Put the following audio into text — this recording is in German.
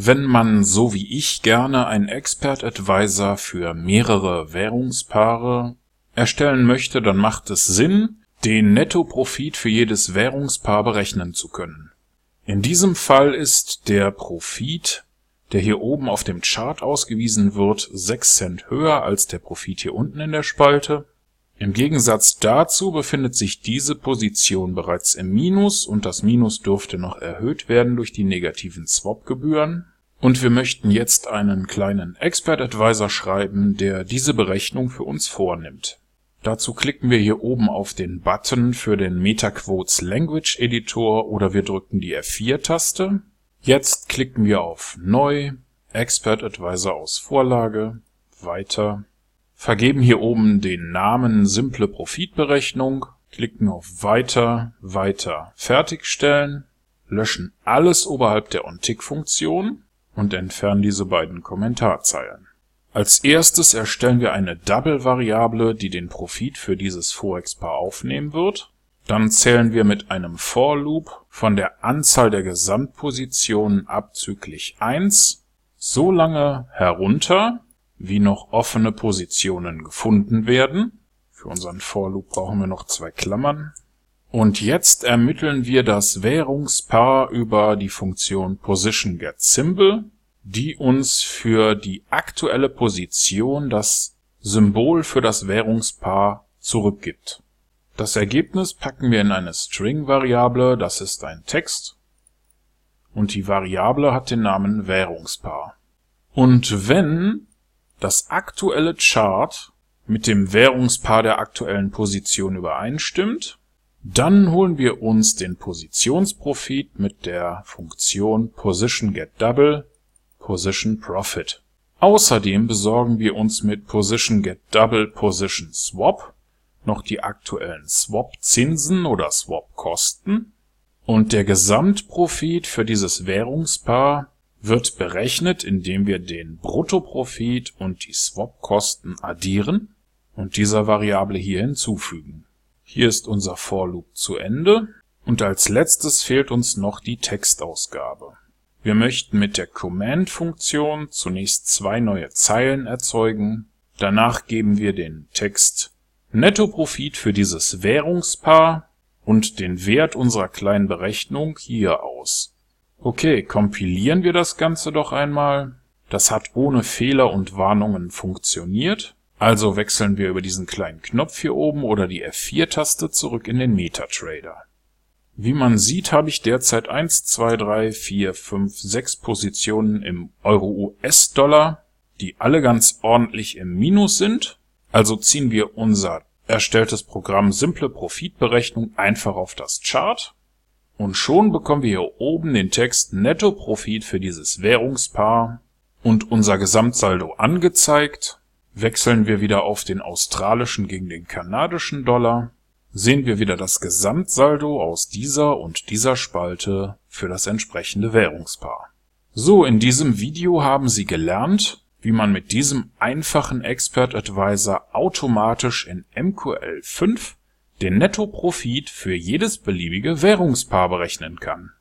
Wenn man so wie ich gerne einen Expert Advisor für mehrere Währungspaare erstellen möchte, dann macht es Sinn, den Nettoprofit für jedes Währungspaar berechnen zu können. In diesem Fall ist der Profit, der hier oben auf dem Chart ausgewiesen wird, 6 Cent höher als der Profit hier unten in der Spalte. Im Gegensatz dazu befindet sich diese Position bereits im Minus und das Minus dürfte noch erhöht werden durch die negativen Swap-Gebühren. Und wir möchten jetzt einen kleinen Expert Advisor schreiben, der diese Berechnung für uns vornimmt. Dazu klicken wir hier oben auf den Button für den MetaQuotes Language Editor oder wir drücken die F4-Taste. Jetzt klicken wir auf Neu, Expert Advisor aus Vorlage, Weiter, vergeben hier oben den Namen Simple Profitberechnung, klicken auf Weiter, Weiter, Fertigstellen, löschen alles oberhalb der OnTick-Funktion und entfernen diese beiden Kommentarzeilen. Als erstes erstellen wir eine Double-Variable, die den Profit für dieses Forex-Paar aufnehmen wird. Dann zählen wir mit einem For-Loop von der Anzahl der Gesamtpositionen abzüglich 1 so lange herunter, wie noch offene Positionen gefunden werden. Für unseren For-Loop brauchen wir noch zwei Klammern. Und jetzt ermitteln wir das Währungspaar über die Funktion PositionGetSymbol die uns für die aktuelle Position das Symbol für das Währungspaar zurückgibt. Das Ergebnis packen wir in eine String-Variable, das ist ein Text, und die Variable hat den Namen Währungspaar. Und wenn das aktuelle Chart mit dem Währungspaar der aktuellen Position übereinstimmt, dann holen wir uns den Positionsprofit mit der Funktion PositionGetDouble Position Profit. Außerdem besorgen wir uns mit Position Get Double Position Swap noch die aktuellen Swap-Zinsen oder Swap-Kosten und der Gesamtprofit für dieses Währungspaar wird berechnet, indem wir den Bruttoprofit und die Swap-Kosten addieren und dieser Variable hier hinzufügen. Hier ist unser For Loop zu Ende und als letztes fehlt uns noch die Textausgabe wir möchten mit der Command-Funktion zunächst zwei neue Zeilen erzeugen, danach geben wir den Text Nettoprofit für dieses Währungspaar und den Wert unserer kleinen Berechnung hier aus. Okay, kompilieren wir das Ganze doch einmal. Das hat ohne Fehler und Warnungen funktioniert. Also wechseln wir über diesen kleinen Knopf hier oben oder die F4-Taste zurück in den MetaTrader. Wie man sieht, habe ich derzeit 1, 2, 3, 4, 5, 6 Positionen im Euro-US-Dollar, die alle ganz ordentlich im Minus sind. Also ziehen wir unser erstelltes Programm Simple Profitberechnung einfach auf das Chart und schon bekommen wir hier oben den Text Netto Profit für dieses Währungspaar und unser Gesamtsaldo angezeigt. Wechseln wir wieder auf den australischen gegen den kanadischen Dollar sehen wir wieder das Gesamtsaldo aus dieser und dieser Spalte für das entsprechende Währungspaar. So, in diesem Video haben Sie gelernt, wie man mit diesem einfachen Expert Advisor automatisch in MQL5 den Nettoprofit für jedes beliebige Währungspaar berechnen kann